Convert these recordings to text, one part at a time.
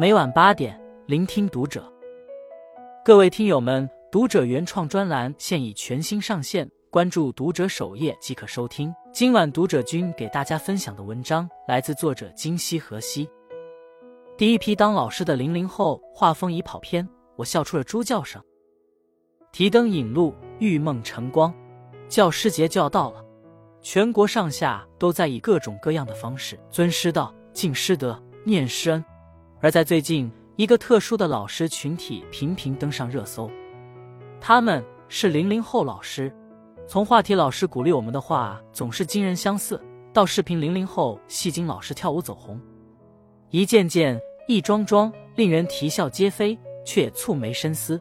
每晚八点，聆听读者。各位听友们，读者原创专栏现已全新上线，关注读者首页即可收听。今晚读者君给大家分享的文章来自作者金希河西。第一批当老师的零零后，画风已跑偏，我笑出了猪叫声。提灯引路，玉梦晨光，教师节就要到了，全国上下都在以各种各样的方式尊师道、敬师德、念师恩。而在最近，一个特殊的老师群体频频登上热搜，他们是零零后老师。从话题“老师鼓励我们的话总是惊人相似”到视频“零零后戏精老师跳舞走红”，一件件、一桩桩，令人啼笑皆非，却也蹙眉深思。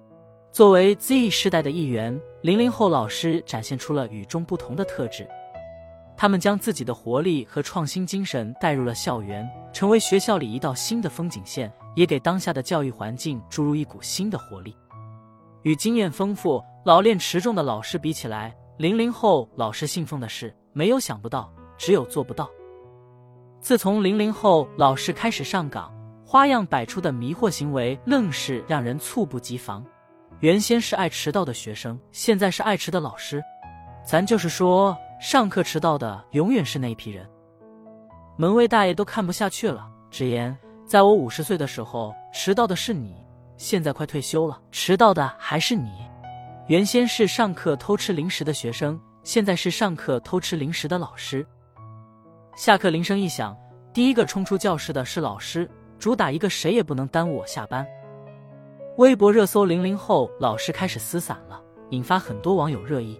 作为 Z 世代的一员，零零后老师展现出了与众不同的特质。他们将自己的活力和创新精神带入了校园，成为学校里一道新的风景线，也给当下的教育环境注入一股新的活力。与经验丰富、老练持重的老师比起来，零零后老师信奉的是没有想不到，只有做不到。自从零零后老师开始上岗，花样百出的迷惑行为愣是让人猝不及防。原先是爱迟到的学生，现在是爱迟的老师。咱就是说。上课迟到的永远是那一批人，门卫大爷都看不下去了，直言：“在我五十岁的时候，迟到的是你；现在快退休了，迟到的还是你。”原先是上课偷吃零食的学生，现在是上课偷吃零食的老师。下课铃声一响，第一个冲出教室的是老师，主打一个谁也不能耽误我下班。微博热搜：零零后老师开始撕伞了，引发很多网友热议，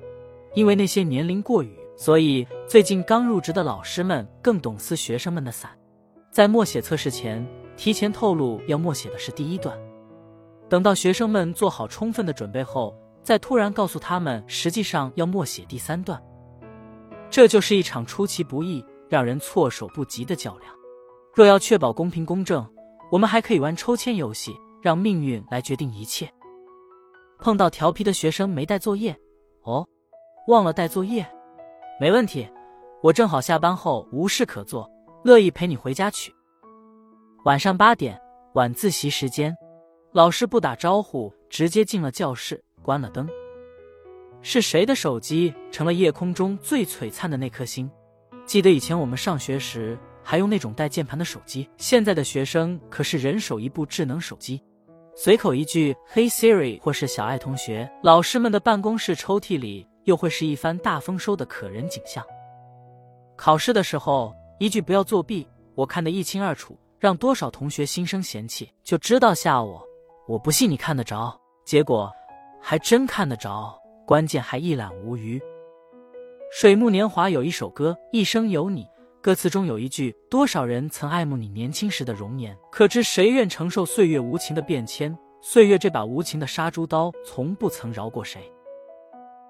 因为那些年龄过于。所以，最近刚入职的老师们更懂撕学生们的伞，在默写测试前提前透露要默写的是第一段，等到学生们做好充分的准备后，再突然告诉他们实际上要默写第三段。这就是一场出其不意、让人措手不及的较量。若要确保公平公正，我们还可以玩抽签游戏，让命运来决定一切。碰到调皮的学生没带作业，哦，忘了带作业。没问题，我正好下班后无事可做，乐意陪你回家去。晚上八点，晚自习时间，老师不打招呼，直接进了教室，关了灯。是谁的手机成了夜空中最璀璨的那颗星？记得以前我们上学时还用那种带键盘的手机，现在的学生可是人手一部智能手机。随口一句“嘿 Siri” 或是“小爱同学”，老师们的办公室抽屉里。又会是一番大丰收的可人景象。考试的时候，一句“不要作弊”，我看得一清二楚，让多少同学心生嫌弃，就知道吓我。我不信你看得着，结果还真看得着，关键还一览无余。水木年华有一首歌《一生有你》，歌词中有一句：“多少人曾爱慕你年轻时的容颜，可知谁愿承受岁月无情的变迁？岁月这把无情的杀猪刀，从不曾饶过谁。”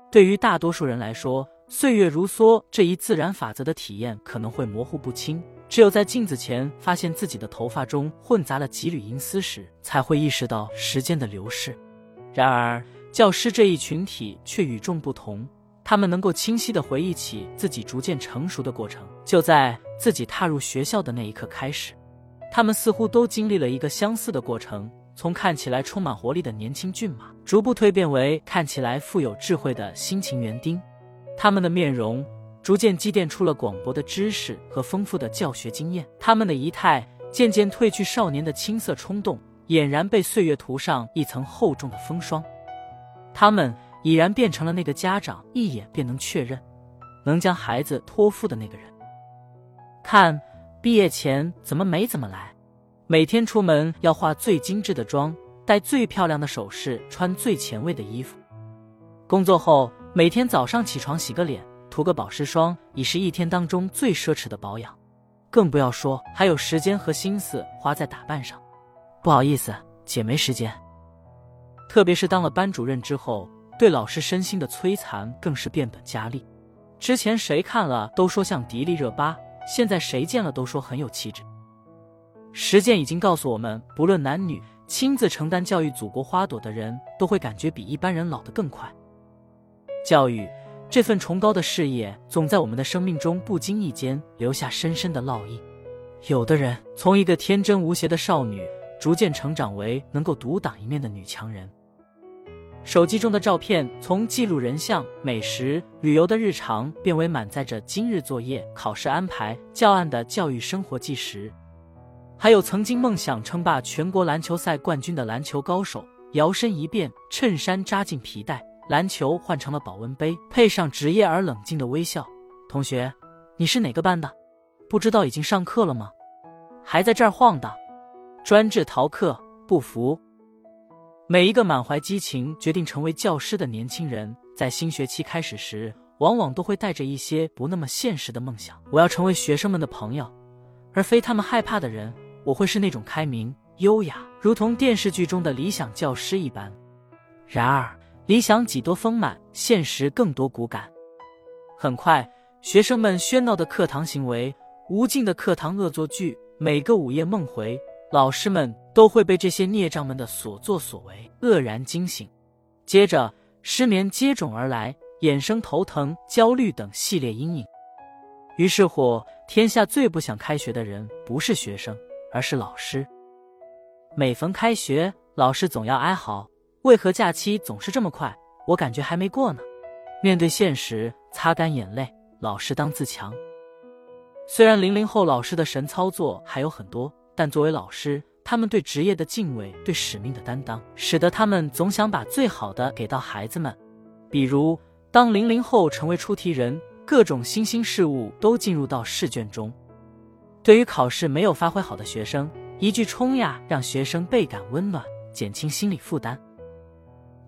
对于大多数人来说，岁月如梭这一自然法则的体验可能会模糊不清。只有在镜子前发现自己的头发中混杂了几缕银丝时，才会意识到时间的流逝。然而，教师这一群体却与众不同，他们能够清晰地回忆起自己逐渐成熟的过程，就在自己踏入学校的那一刻开始。他们似乎都经历了一个相似的过程。从看起来充满活力的年轻骏马，逐步蜕变为看起来富有智慧的辛勤园丁，他们的面容逐渐积淀出了广博的知识和丰富的教学经验，他们的仪态渐渐褪去少年的青涩冲动，俨然被岁月涂上一层厚重的风霜，他们已然变成了那个家长一眼便能确认，能将孩子托付的那个人。看，毕业前怎么没怎么来。每天出门要化最精致的妆，戴最漂亮的首饰，穿最前卫的衣服。工作后，每天早上起床洗个脸，涂个保湿霜，已是一天当中最奢侈的保养。更不要说还有时间和心思花在打扮上。不好意思，姐没时间。特别是当了班主任之后，对老师身心的摧残更是变本加厉。之前谁看了都说像迪丽热巴，现在谁见了都说很有气质。实践已经告诉我们，不论男女，亲自承担教育祖国花朵的人，都会感觉比一般人老得更快。教育这份崇高的事业，总在我们的生命中不经意间留下深深的烙印。有的人从一个天真无邪的少女，逐渐成长为能够独当一面的女强人。手机中的照片从记录人像、美食、旅游的日常，变为满载着今日作业、考试安排、教案的教育生活纪实。还有曾经梦想称霸全国篮球赛冠军的篮球高手，摇身一变，衬衫扎进皮带，篮球换成了保温杯，配上职业而冷静的微笑。同学，你是哪个班的？不知道已经上课了吗？还在这儿晃荡，专制逃课，不服！每一个满怀激情决定成为教师的年轻人，在新学期开始时，往往都会带着一些不那么现实的梦想。我要成为学生们的朋友，而非他们害怕的人。我会是那种开明、优雅，如同电视剧中的理想教师一般。然而，理想几多丰满，现实更多骨感。很快，学生们喧闹的课堂行为，无尽的课堂恶作剧，每个午夜梦回，老师们都会被这些孽障们的所作所为愕然惊醒。接着，失眠接踵而来，衍生头疼、焦虑等系列阴影。于是乎，天下最不想开学的人，不是学生。而是老师。每逢开学，老师总要哀嚎：“为何假期总是这么快？我感觉还没过呢。”面对现实，擦干眼泪，老师当自强。虽然零零后老师的神操作还有很多，但作为老师，他们对职业的敬畏、对使命的担当，使得他们总想把最好的给到孩子们。比如，当零零后成为出题人，各种新兴事物都进入到试卷中。对于考试没有发挥好的学生，一句“冲呀”让学生倍感温暖，减轻心理负担；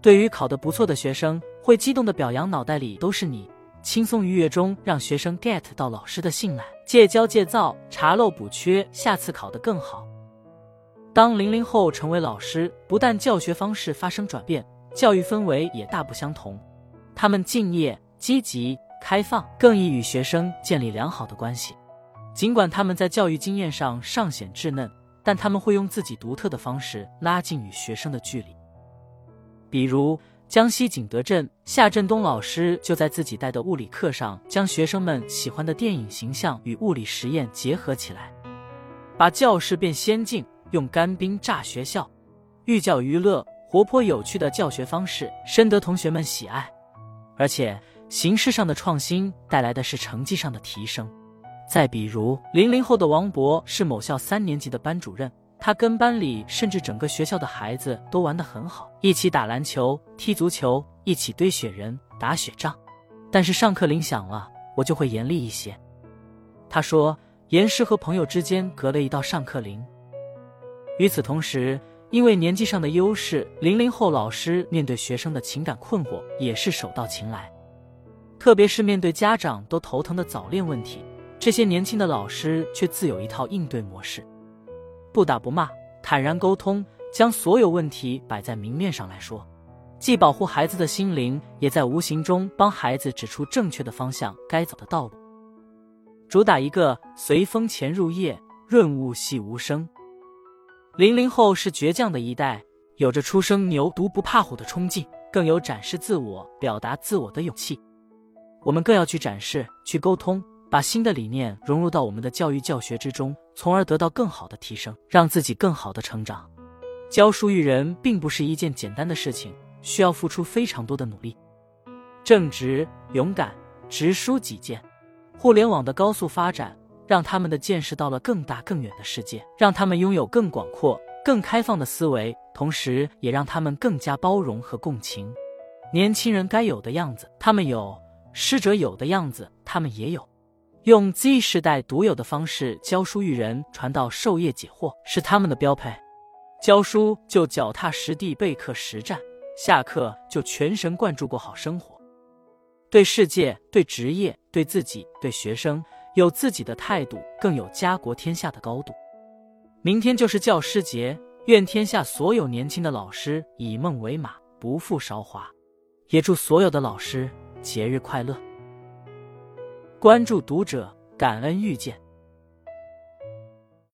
对于考得不错的学生，会激动的表扬“脑袋里都是你”，轻松愉悦中让学生 get 到老师的信赖，戒骄戒躁，查漏补缺，下次考得更好。当零零后成为老师，不但教学方式发生转变，教育氛围也大不相同。他们敬业、积极、开放，更易与学生建立良好的关系。尽管他们在教育经验上尚显稚嫩，但他们会用自己独特的方式拉近与学生的距离。比如，江西景德镇夏振东老师就在自己带的物理课上，将学生们喜欢的电影形象与物理实验结合起来，把教室变先进，用干冰炸学校，寓教于乐、活泼有趣的教学方式深得同学们喜爱。而且，形式上的创新带来的是成绩上的提升。再比如，零零后的王博是某校三年级的班主任，他跟班里甚至整个学校的孩子都玩得很好，一起打篮球、踢足球，一起堆雪人、打雪仗。但是上课铃响了，我就会严厉一些。他说，严师和朋友之间隔了一道上课铃。与此同时，因为年纪上的优势，零零后老师面对学生的情感困惑也是手到擒来，特别是面对家长都头疼的早恋问题。这些年轻的老师却自有一套应对模式，不打不骂，坦然沟通，将所有问题摆在明面上来说，既保护孩子的心灵，也在无形中帮孩子指出正确的方向、该走的道路。主打一个随风潜入夜，润物细无声。零零后是倔强的一代，有着初生牛犊不怕虎的冲劲，更有展示自我、表达自我的勇气。我们更要去展示、去沟通。把新的理念融入到我们的教育教学之中，从而得到更好的提升，让自己更好的成长。教书育人并不是一件简单的事情，需要付出非常多的努力。正直、勇敢、直抒己见。互联网的高速发展，让他们的见识到了更大更远的世界，让他们拥有更广阔、更开放的思维，同时也让他们更加包容和共情。年轻人该有的样子，他们有；师者有的样子，他们也有。用 Z 世代独有的方式教书育人，传道授业解惑，是他们的标配。教书就脚踏实地备课实战，下课就全神贯注过好生活。对世界、对职业、对自己、对学生，有自己的态度，更有家国天下的高度。明天就是教师节，愿天下所有年轻的老师以梦为马，不负韶华。也祝所有的老师节日快乐。关注读者，感恩遇见。